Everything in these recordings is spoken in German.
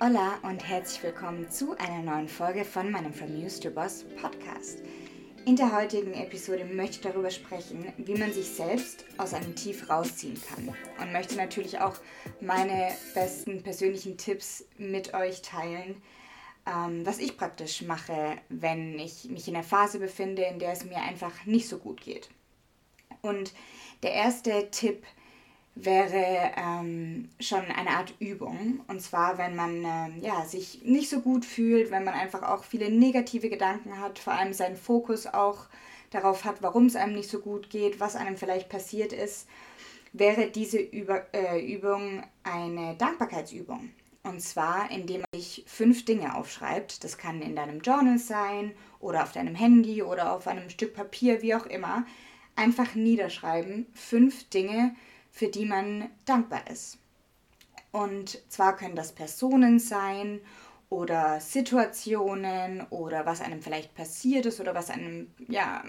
Hola und herzlich willkommen zu einer neuen Folge von meinem From Used to Boss Podcast. In der heutigen Episode möchte ich darüber sprechen, wie man sich selbst aus einem Tief rausziehen kann und möchte natürlich auch meine besten persönlichen Tipps mit euch teilen, ähm, was ich praktisch mache, wenn ich mich in einer Phase befinde, in der es mir einfach nicht so gut geht. Und der erste Tipp ist, wäre ähm, schon eine Art Übung. Und zwar, wenn man ähm, ja, sich nicht so gut fühlt, wenn man einfach auch viele negative Gedanken hat, vor allem seinen Fokus auch darauf hat, warum es einem nicht so gut geht, was einem vielleicht passiert ist, wäre diese Über äh, Übung eine Dankbarkeitsübung. Und zwar, indem man sich fünf Dinge aufschreibt. Das kann in deinem Journal sein oder auf deinem Handy oder auf einem Stück Papier, wie auch immer. Einfach niederschreiben. Fünf Dinge, für die man dankbar ist. Und zwar können das Personen sein oder Situationen oder was einem vielleicht passiert ist oder was einem, ja,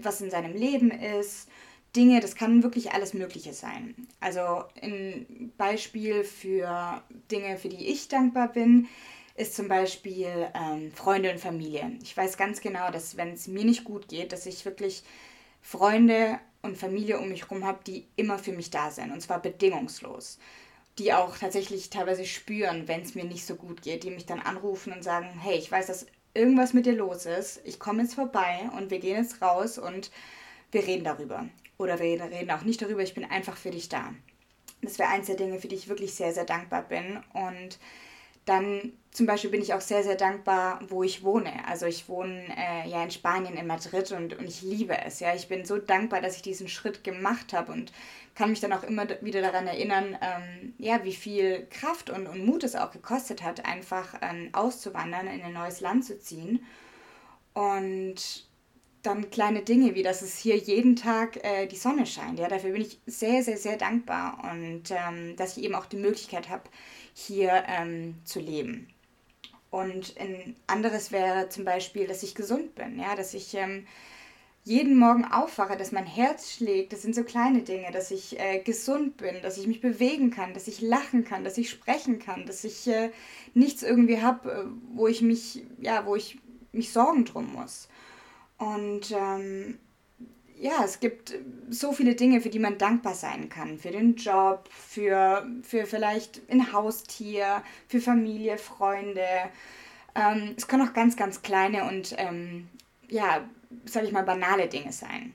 was in seinem Leben ist. Dinge, das kann wirklich alles Mögliche sein. Also ein Beispiel für Dinge, für die ich dankbar bin, ist zum Beispiel ähm, Freunde und Familie. Ich weiß ganz genau, dass wenn es mir nicht gut geht, dass ich wirklich Freunde und Familie um mich herum habe, die immer für mich da sind und zwar bedingungslos. Die auch tatsächlich teilweise spüren, wenn es mir nicht so gut geht, die mich dann anrufen und sagen, hey, ich weiß, dass irgendwas mit dir los ist, ich komme jetzt vorbei und wir gehen jetzt raus und wir reden darüber. Oder wir reden auch nicht darüber, ich bin einfach für dich da. Das wäre eins der Dinge, für die ich wirklich sehr, sehr dankbar bin. Und dann zum Beispiel bin ich auch sehr, sehr dankbar, wo ich wohne. Also ich wohne äh, ja in Spanien, in Madrid und, und ich liebe es. Ja, ich bin so dankbar, dass ich diesen Schritt gemacht habe und kann mich dann auch immer wieder daran erinnern, ähm, ja, wie viel Kraft und, und Mut es auch gekostet hat, einfach ähm, auszuwandern, in ein neues Land zu ziehen. Und dann kleine Dinge, wie dass es hier jeden Tag äh, die Sonne scheint. Ja, dafür bin ich sehr, sehr, sehr dankbar und ähm, dass ich eben auch die Möglichkeit habe, hier ähm, zu leben. Und ein anderes wäre zum Beispiel, dass ich gesund bin, ja, dass ich ähm, jeden Morgen aufwache, dass mein Herz schlägt. Das sind so kleine Dinge, dass ich äh, gesund bin, dass ich mich bewegen kann, dass ich lachen kann, dass ich sprechen kann, dass ich äh, nichts irgendwie habe, äh, wo ich mich, ja, wo ich mich Sorgen drum muss. Und ähm, ja, es gibt so viele Dinge, für die man dankbar sein kann. Für den Job, für, für vielleicht ein Haustier, für Familie, Freunde. Ähm, es können auch ganz, ganz kleine und, ähm, ja, sag ich mal, banale Dinge sein.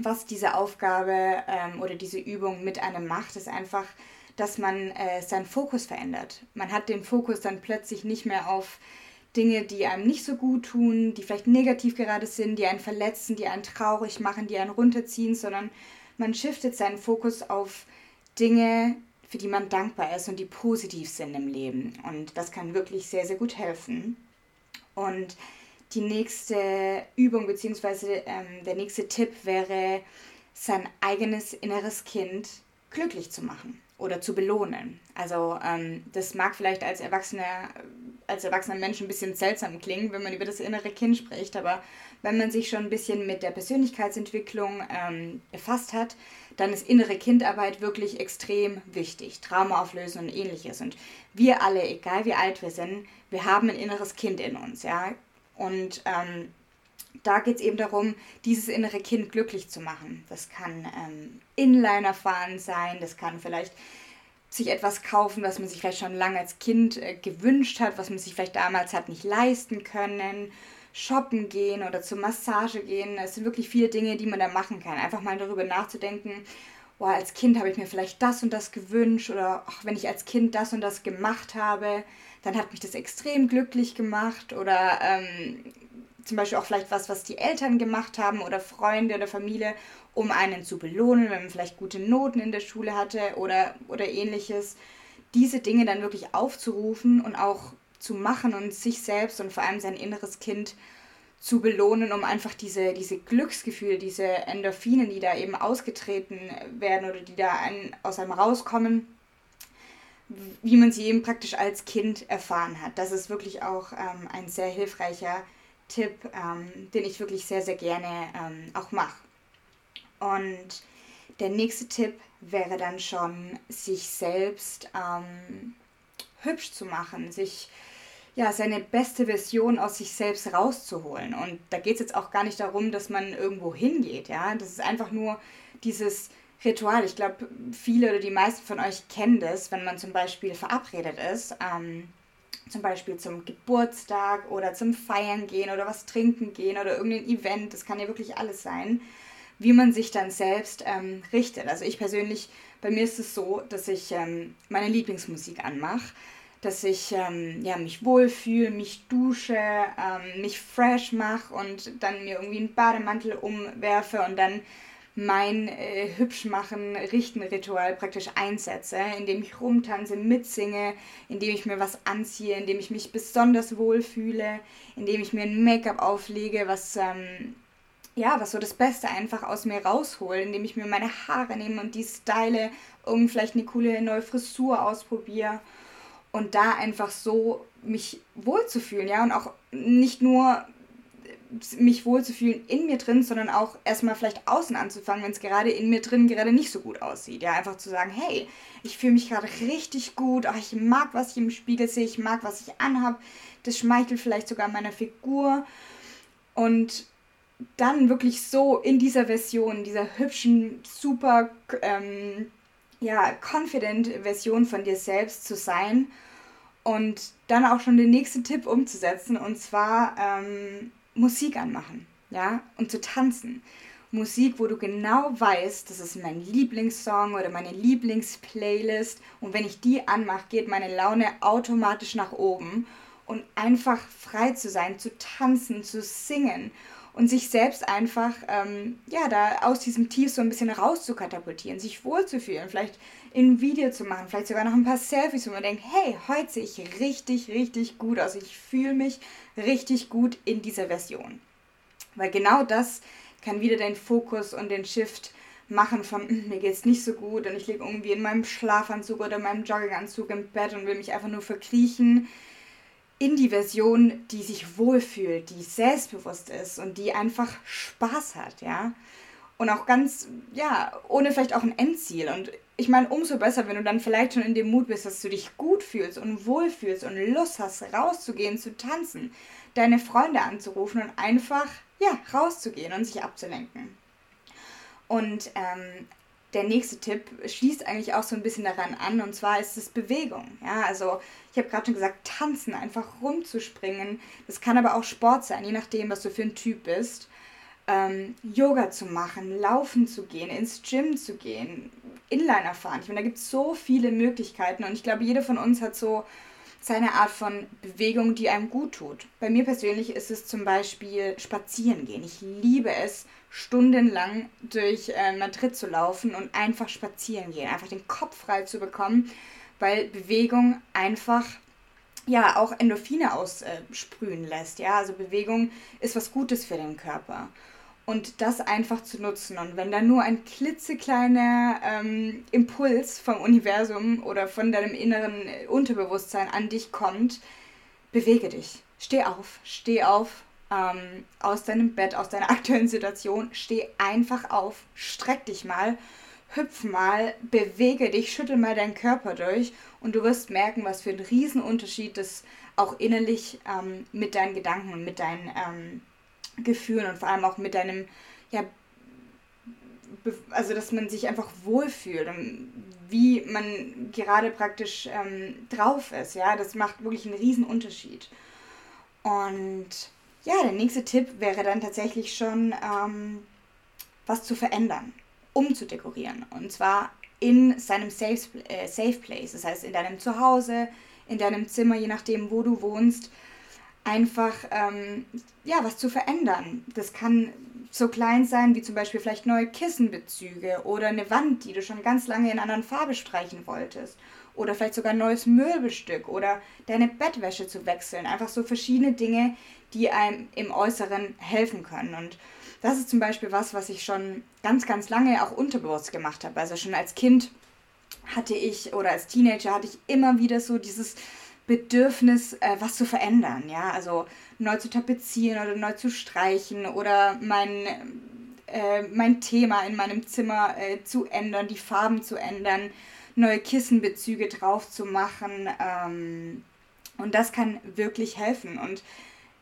Was diese Aufgabe ähm, oder diese Übung mit einem macht, ist einfach, dass man äh, seinen Fokus verändert. Man hat den Fokus dann plötzlich nicht mehr auf Dinge, die einem nicht so gut tun, die vielleicht negativ gerade sind, die einen verletzen, die einen traurig machen, die einen runterziehen, sondern man shiftet seinen Fokus auf Dinge, für die man dankbar ist und die positiv sind im Leben. Und das kann wirklich sehr, sehr gut helfen. Und die nächste Übung bzw. Ähm, der nächste Tipp wäre, sein eigenes inneres Kind glücklich zu machen oder zu belohnen. Also ähm, das mag vielleicht als erwachsener, als erwachsener Mensch ein bisschen seltsam klingen, wenn man über das innere Kind spricht, aber wenn man sich schon ein bisschen mit der Persönlichkeitsentwicklung ähm, befasst hat, dann ist innere Kindarbeit wirklich extrem wichtig. Trauma auflösen und ähnliches. Und wir alle, egal wie alt wir sind, wir haben ein inneres Kind in uns, ja. Und ähm, da geht es eben darum, dieses innere Kind glücklich zu machen. Das kann ähm, Inliner fahren sein, das kann vielleicht sich etwas kaufen, was man sich vielleicht schon lange als Kind äh, gewünscht hat, was man sich vielleicht damals hat nicht leisten können, shoppen gehen oder zur Massage gehen. Es sind wirklich viele Dinge, die man da machen kann. Einfach mal darüber nachzudenken, boah, als Kind habe ich mir vielleicht das und das gewünscht oder ach, wenn ich als Kind das und das gemacht habe, dann hat mich das extrem glücklich gemacht oder ähm, zum Beispiel auch vielleicht was, was die Eltern gemacht haben oder Freunde oder Familie, um einen zu belohnen, wenn man vielleicht gute Noten in der Schule hatte oder, oder ähnliches. Diese Dinge dann wirklich aufzurufen und auch zu machen und sich selbst und vor allem sein inneres Kind zu belohnen, um einfach diese, diese Glücksgefühle, diese Endorphinen, die da eben ausgetreten werden oder die da ein, aus einem rauskommen, wie man sie eben praktisch als Kind erfahren hat. Das ist wirklich auch ähm, ein sehr hilfreicher Tipp, ähm, den ich wirklich sehr, sehr gerne ähm, auch mache. Und der nächste Tipp wäre dann schon, sich selbst ähm, hübsch zu machen, sich ja, seine beste Version aus sich selbst rauszuholen. Und da geht es jetzt auch gar nicht darum, dass man irgendwo hingeht, ja. Das ist einfach nur dieses Ritual. Ich glaube, viele oder die meisten von euch kennen das, wenn man zum Beispiel verabredet ist, ähm, zum Beispiel zum Geburtstag oder zum Feiern gehen oder was trinken gehen oder irgendein Event, das kann ja wirklich alles sein, wie man sich dann selbst ähm, richtet. Also ich persönlich, bei mir ist es so, dass ich ähm, meine Lieblingsmusik anmache, dass ich ähm, ja, mich wohlfühle, mich dusche, ähm, mich fresh mache und dann mir irgendwie einen Bademantel umwerfe und dann mein äh, Hübschmachen, Richten-Ritual praktisch einsetze, indem ich rumtanze, mitsinge, indem ich mir was anziehe, indem ich mich besonders wohlfühle, indem ich mir ein Make-up auflege, was, ähm, ja, was so das Beste einfach aus mir raushole, indem ich mir meine Haare nehme und die style, um vielleicht eine coole neue Frisur ausprobiere und da einfach so mich wohlzufühlen, ja, und auch nicht nur mich wohlzufühlen in mir drin, sondern auch erstmal vielleicht außen anzufangen, wenn es gerade in mir drin gerade nicht so gut aussieht. Ja, einfach zu sagen, hey, ich fühle mich gerade richtig gut, ach, ich mag, was ich im Spiegel sehe, ich mag, was ich anhab, das schmeichelt vielleicht sogar meiner Figur. Und dann wirklich so in dieser Version, dieser hübschen, super, ähm, ja, confident Version von dir selbst zu sein und dann auch schon den nächsten Tipp umzusetzen und zwar ähm, Musik anmachen, ja, und zu tanzen. Musik, wo du genau weißt, das ist mein Lieblingssong oder meine Lieblingsplaylist. Und wenn ich die anmache, geht meine Laune automatisch nach oben. Und einfach frei zu sein, zu tanzen, zu singen und sich selbst einfach, ähm, ja, da aus diesem Tief so ein bisschen rauszukatapultieren, sich wohlzufühlen, vielleicht ein Video zu machen, vielleicht sogar noch ein paar Selfies, wo man denkt, hey, heute sehe ich richtig, richtig gut aus. Ich fühle mich richtig gut in dieser Version. Weil genau das kann wieder den Fokus und den Shift machen von hm, mir geht es nicht so gut und ich liege irgendwie in meinem Schlafanzug oder meinem Jogginganzug im Bett und will mich einfach nur verkriechen in die Version, die sich wohlfühlt, die selbstbewusst ist und die einfach Spaß hat, ja. Und auch ganz, ja, ohne vielleicht auch ein Endziel. Und ich meine, umso besser, wenn du dann vielleicht schon in dem Mut bist, dass du dich gut fühlst und wohlfühlst und Lust hast, rauszugehen, zu tanzen, deine Freunde anzurufen und einfach, ja, rauszugehen und sich abzulenken. Und ähm, der nächste Tipp schließt eigentlich auch so ein bisschen daran an und zwar ist es Bewegung. Ja, also ich habe gerade schon gesagt, tanzen, einfach rumzuspringen. Das kann aber auch Sport sein, je nachdem, was du für ein Typ bist. Ähm, Yoga zu machen, laufen zu gehen, ins Gym zu gehen, Inliner fahren. Ich meine, da gibt es so viele Möglichkeiten und ich glaube, jeder von uns hat so seine Art von Bewegung, die einem gut tut. Bei mir persönlich ist es zum Beispiel spazieren gehen. Ich liebe es, stundenlang durch äh, Madrid zu laufen und einfach spazieren gehen, einfach den Kopf frei zu bekommen, weil Bewegung einfach ja auch Endorphine aussprühen äh, lässt. Ja, also Bewegung ist was Gutes für den Körper und das einfach zu nutzen. Und wenn da nur ein klitzekleiner ähm, Impuls vom Universum oder von deinem inneren Unterbewusstsein an dich kommt, bewege dich. Steh auf, steh auf ähm, aus deinem Bett, aus deiner aktuellen Situation. Steh einfach auf, streck dich mal, hüpf mal, bewege dich, schüttel mal deinen Körper durch und du wirst merken, was für ein Riesenunterschied das auch innerlich ähm, mit deinen Gedanken und mit deinen ähm, Gefühlen und vor allem auch mit deinem, ja, also dass man sich einfach wohlfühlt und wie man gerade praktisch ähm, drauf ist, ja, das macht wirklich einen riesen Unterschied. Und ja, der nächste Tipp wäre dann tatsächlich schon, ähm, was zu verändern, umzudekorieren. Und zwar in seinem Safe, äh, Safe Place, das heißt in deinem Zuhause, in deinem Zimmer, je nachdem, wo du wohnst, einfach ähm, ja, was zu verändern. Das kann so klein sein wie zum Beispiel vielleicht neue Kissenbezüge oder eine Wand, die du schon ganz lange in anderen Farbe streichen wolltest. Oder vielleicht sogar ein neues Möbelstück oder deine Bettwäsche zu wechseln. Einfach so verschiedene Dinge, die einem im Äußeren helfen können. Und das ist zum Beispiel was, was ich schon ganz, ganz lange auch unterbewusst gemacht habe. Also schon als Kind hatte ich oder als Teenager hatte ich immer wieder so dieses Bedürfnis, äh, was zu verändern. Ja, also neu zu tapezieren oder neu zu streichen oder mein, äh, mein Thema in meinem Zimmer äh, zu ändern, die Farben zu ändern, neue Kissenbezüge drauf zu machen. Ähm, und das kann wirklich helfen. Und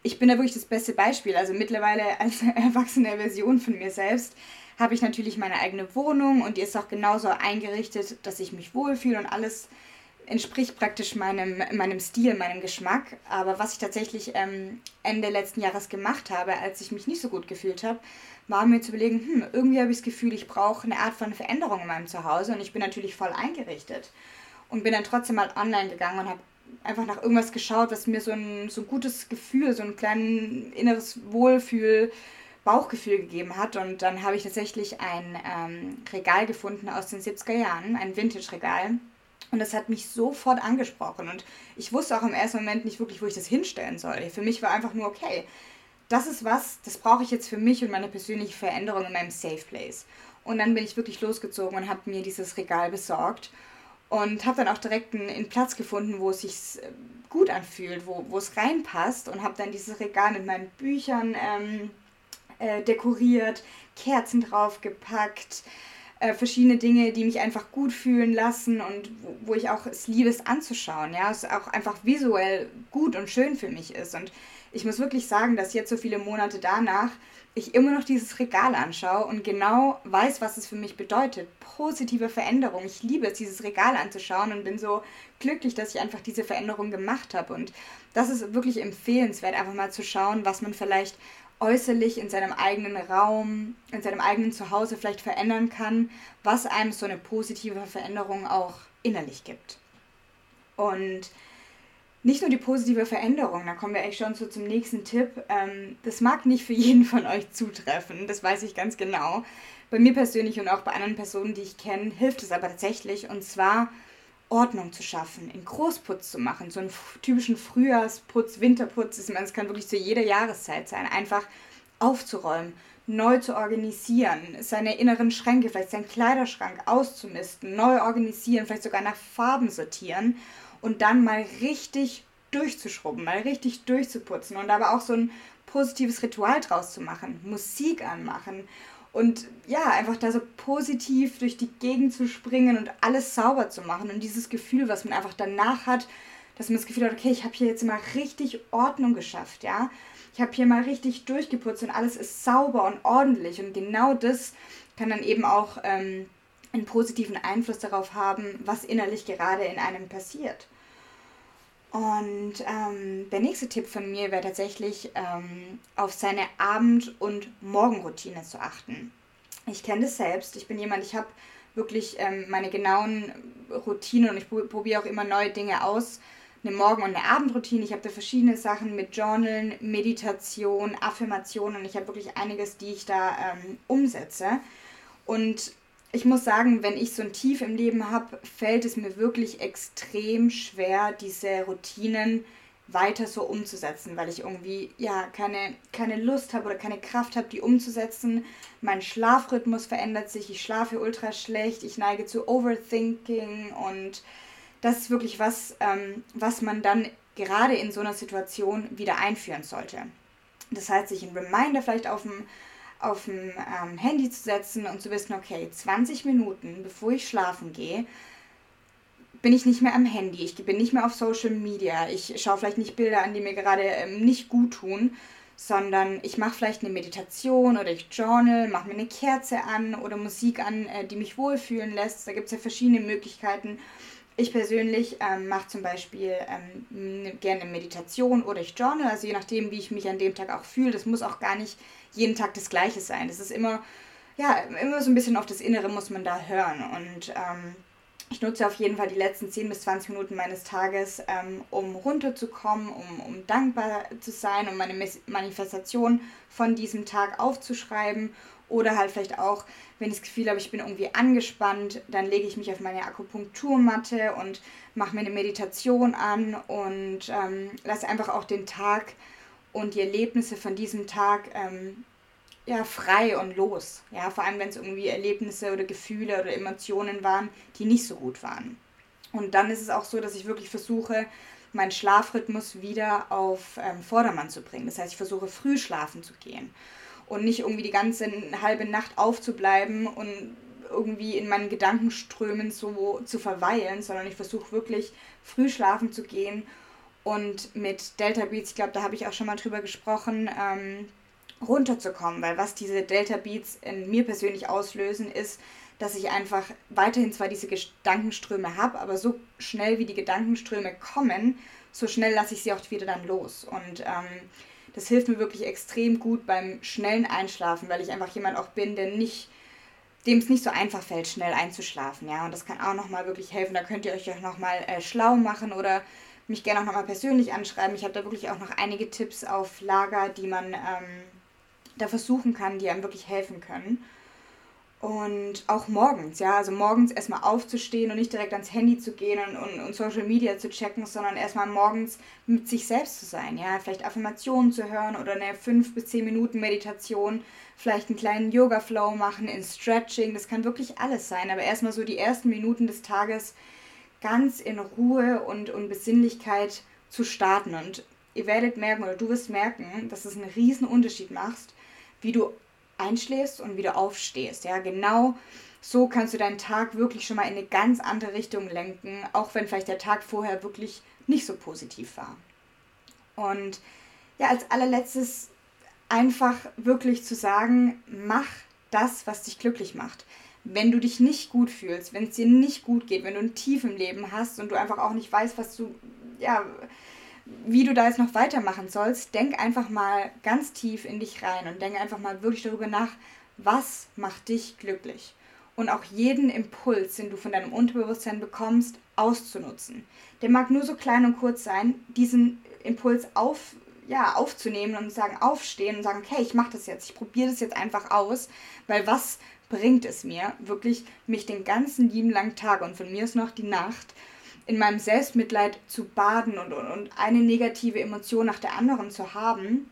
ich bin da wirklich das beste Beispiel. Also mittlerweile als erwachsene Version von mir selbst habe ich natürlich meine eigene Wohnung und die ist auch genauso eingerichtet, dass ich mich wohlfühle und alles entspricht praktisch meinem, meinem Stil, meinem Geschmack. Aber was ich tatsächlich ähm, Ende letzten Jahres gemacht habe, als ich mich nicht so gut gefühlt habe, war mir zu überlegen, hm, irgendwie habe ich das Gefühl, ich brauche eine Art von Veränderung in meinem Zuhause und ich bin natürlich voll eingerichtet. Und bin dann trotzdem mal online gegangen und habe einfach nach irgendwas geschaut, was mir so ein, so ein gutes Gefühl, so ein kleines inneres Wohlfühl, Bauchgefühl gegeben hat. Und dann habe ich tatsächlich ein ähm, Regal gefunden aus den 70er Jahren, ein Vintage-Regal. Und das hat mich sofort angesprochen. Und ich wusste auch im ersten Moment nicht wirklich, wo ich das hinstellen soll. Für mich war einfach nur, okay, das ist was, das brauche ich jetzt für mich und meine persönliche Veränderung in meinem Safe Place. Und dann bin ich wirklich losgezogen und habe mir dieses Regal besorgt und habe dann auch direkt einen, einen, Platz gefunden, wo es sich äh, gut anfühlt, wo, wo es reinpasst und habe dann dieses Regal mit meinen Büchern ähm, äh, dekoriert, Kerzen draufgepackt, äh, verschiedene Dinge, die mich einfach gut fühlen lassen und wo, wo ich auch es liebe, es anzuschauen, ja, es auch einfach visuell gut und schön für mich ist und ich muss wirklich sagen, dass jetzt so viele Monate danach ich immer noch dieses Regal anschaue und genau weiß, was es für mich bedeutet. Positive Veränderung. Ich liebe es, dieses Regal anzuschauen und bin so glücklich, dass ich einfach diese Veränderung gemacht habe. Und das ist wirklich empfehlenswert, einfach mal zu schauen, was man vielleicht äußerlich in seinem eigenen Raum, in seinem eigenen Zuhause vielleicht verändern kann, was einem so eine positive Veränderung auch innerlich gibt. Und nicht nur die positive Veränderung, da kommen wir eigentlich schon so zum nächsten Tipp. Ähm, das mag nicht für jeden von euch zutreffen, das weiß ich ganz genau. Bei mir persönlich und auch bei anderen Personen, die ich kenne, hilft es aber tatsächlich. Und zwar Ordnung zu schaffen, in Großputz zu machen, so einen typischen Frühjahrsputz, Winterputz. Ich meine, es kann wirklich zu jeder Jahreszeit sein. Einfach aufzuräumen, neu zu organisieren, seine inneren Schränke, vielleicht seinen Kleiderschrank auszumisten, neu organisieren, vielleicht sogar nach Farben sortieren und dann mal richtig durchzuschrubben, mal richtig durchzuputzen und aber auch so ein positives Ritual draus zu machen, Musik anmachen und ja, einfach da so positiv durch die Gegend zu springen und alles sauber zu machen und dieses Gefühl, was man einfach danach hat, dass man das Gefühl hat, okay, ich habe hier jetzt mal richtig Ordnung geschafft, ja. Ich habe hier mal richtig durchgeputzt und alles ist sauber und ordentlich und genau das kann dann eben auch ähm, einen positiven Einfluss darauf haben, was innerlich gerade in einem passiert. Und ähm, der nächste Tipp von mir wäre tatsächlich, ähm, auf seine Abend- und Morgenroutine zu achten. Ich kenne das selbst. Ich bin jemand, ich habe wirklich ähm, meine genauen Routinen und ich probiere auch immer neue Dinge aus. Eine Morgen- und eine Abendroutine. Ich habe da verschiedene Sachen mit Journalen, Meditation, Affirmationen. Ich habe wirklich einiges, die ich da ähm, umsetze. Und ich muss sagen, wenn ich so ein Tief im Leben habe, fällt es mir wirklich extrem schwer, diese Routinen weiter so umzusetzen, weil ich irgendwie ja keine, keine Lust habe oder keine Kraft habe, die umzusetzen. Mein Schlafrhythmus verändert sich, ich schlafe ultra schlecht, ich neige zu Overthinking und das ist wirklich was, ähm, was man dann gerade in so einer Situation wieder einführen sollte. Das heißt, sich ein Reminder vielleicht auf dem auf dem ähm, Handy zu setzen und zu wissen, okay, 20 Minuten bevor ich schlafen gehe, bin ich nicht mehr am Handy, ich bin nicht mehr auf Social Media, ich schaue vielleicht nicht Bilder an, die mir gerade ähm, nicht gut tun, sondern ich mache vielleicht eine Meditation oder ich journal, mache mir eine Kerze an oder Musik an, äh, die mich wohlfühlen lässt. Da gibt es ja verschiedene Möglichkeiten. Ich persönlich ähm, mache zum Beispiel ähm, gerne Meditation oder ich journal, also je nachdem, wie ich mich an dem Tag auch fühle. Das muss auch gar nicht jeden Tag das Gleiche sein. Das ist immer, ja, immer so ein bisschen auf das Innere muss man da hören. Und ähm, ich nutze auf jeden Fall die letzten 10 bis 20 Minuten meines Tages, ähm, um runterzukommen, um, um dankbar zu sein, um meine Manifestation von diesem Tag aufzuschreiben. Oder halt vielleicht auch, wenn ich das Gefühl habe, ich bin irgendwie angespannt, dann lege ich mich auf meine Akupunkturmatte und mache mir eine Meditation an und ähm, lasse einfach auch den Tag und die Erlebnisse von diesem Tag ähm, ja, frei und los. Ja, vor allem, wenn es irgendwie Erlebnisse oder Gefühle oder Emotionen waren, die nicht so gut waren. Und dann ist es auch so, dass ich wirklich versuche, meinen Schlafrhythmus wieder auf ähm, Vordermann zu bringen. Das heißt, ich versuche früh schlafen zu gehen und nicht irgendwie die ganze halbe Nacht aufzubleiben und irgendwie in meinen Gedankenströmen so zu verweilen, sondern ich versuche wirklich früh schlafen zu gehen und mit Delta Beats, ich glaube, da habe ich auch schon mal drüber gesprochen, ähm, runterzukommen, weil was diese Delta Beats in mir persönlich auslösen, ist, dass ich einfach weiterhin zwar diese Gedankenströme habe, aber so schnell wie die Gedankenströme kommen, so schnell lasse ich sie auch wieder dann los. Und ähm, das hilft mir wirklich extrem gut beim schnellen Einschlafen, weil ich einfach jemand auch bin, der nicht, dem es nicht so einfach fällt, schnell einzuschlafen. Ja, und das kann auch nochmal wirklich helfen. Da könnt ihr euch auch nochmal äh, schlau machen oder mich gerne auch nochmal persönlich anschreiben. Ich habe da wirklich auch noch einige Tipps auf Lager, die man ähm, da versuchen kann, die einem wirklich helfen können. Und auch morgens, ja, also morgens erstmal aufzustehen und nicht direkt ans Handy zu gehen und, und, und, Social Media zu checken, sondern erstmal morgens mit sich selbst zu sein, ja, vielleicht Affirmationen zu hören oder eine 5 bis 10 Minuten Meditation, vielleicht einen kleinen Yoga-Flow machen, in Stretching, das kann wirklich alles sein, aber erstmal so die ersten Minuten des Tages ganz in Ruhe und, und Besinnlichkeit zu starten. Und ihr werdet merken oder du wirst merken, dass es einen riesen Unterschied macht, wie du einschläfst und wieder aufstehst. Ja, genau so kannst du deinen Tag wirklich schon mal in eine ganz andere Richtung lenken, auch wenn vielleicht der Tag vorher wirklich nicht so positiv war. Und ja, als allerletztes einfach wirklich zu sagen, mach das, was dich glücklich macht. Wenn du dich nicht gut fühlst, wenn es dir nicht gut geht, wenn du ein Tief im Leben hast und du einfach auch nicht weißt, was du, ja, wie du da jetzt noch weitermachen sollst, denk einfach mal ganz tief in dich rein und denk einfach mal wirklich darüber nach, was macht dich glücklich. Und auch jeden Impuls, den du von deinem Unterbewusstsein bekommst, auszunutzen. Der mag nur so klein und kurz sein, diesen Impuls auf, ja, aufzunehmen und sagen, aufstehen und sagen, okay, ich mache das jetzt, ich probiere das jetzt einfach aus, weil was bringt es mir, wirklich mich den ganzen lieben langen Tag und von mir ist noch die Nacht in meinem Selbstmitleid zu baden und, und, und eine negative Emotion nach der anderen zu haben,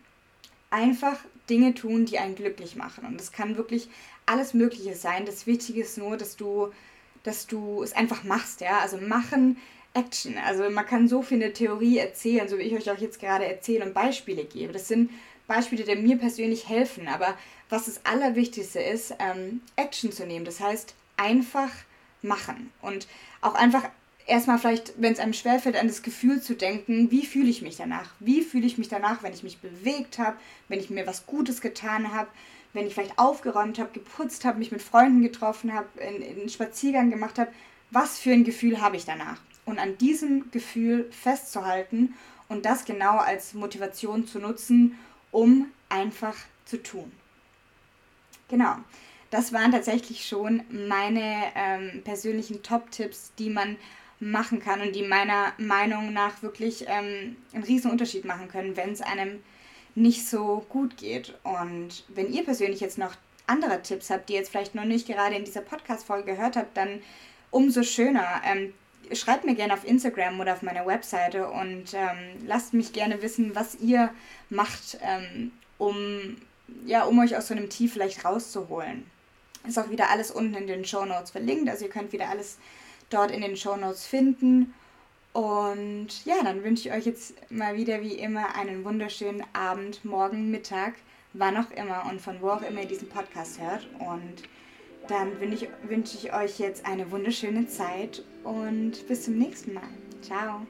einfach Dinge tun, die einen glücklich machen. Und das kann wirklich alles Mögliche sein. Das Wichtige ist nur, dass du, dass du es einfach machst, ja. Also machen, Action. Also man kann so viel in der Theorie erzählen, so wie ich euch auch jetzt gerade erzähle und Beispiele gebe. Das sind Beispiele, die mir persönlich helfen. Aber was das Allerwichtigste ist, ähm, Action zu nehmen. Das heißt, einfach machen. Und auch einfach erstmal vielleicht, wenn es einem schwerfällt, an das Gefühl zu denken, wie fühle ich mich danach? Wie fühle ich mich danach, wenn ich mich bewegt habe, wenn ich mir was Gutes getan habe, wenn ich vielleicht aufgeräumt habe, geputzt habe, mich mit Freunden getroffen habe, einen Spaziergang gemacht habe? Was für ein Gefühl habe ich danach? Und an diesem Gefühl festzuhalten und das genau als Motivation zu nutzen, um einfach zu tun. Genau. Das waren tatsächlich schon meine ähm, persönlichen Top-Tipps, die man machen kann und die meiner Meinung nach wirklich ähm, einen riesen Unterschied machen können, wenn es einem nicht so gut geht. Und wenn ihr persönlich jetzt noch andere Tipps habt, die ihr jetzt vielleicht noch nicht gerade in dieser Podcast-Folge gehört habt, dann umso schöner. Ähm, schreibt mir gerne auf Instagram oder auf meiner Webseite und ähm, lasst mich gerne wissen, was ihr macht, ähm, um, ja, um euch aus so einem Tief vielleicht rauszuholen. Ist auch wieder alles unten in den Show Notes verlinkt, also ihr könnt wieder alles dort in den Show Notes finden. Und ja, dann wünsche ich euch jetzt mal wieder wie immer einen wunderschönen Abend, morgen, Mittag, wann auch immer und von wo auch immer ihr diesen Podcast hört. Und dann wünsche ich, wünsche ich euch jetzt eine wunderschöne Zeit und bis zum nächsten Mal. Ciao.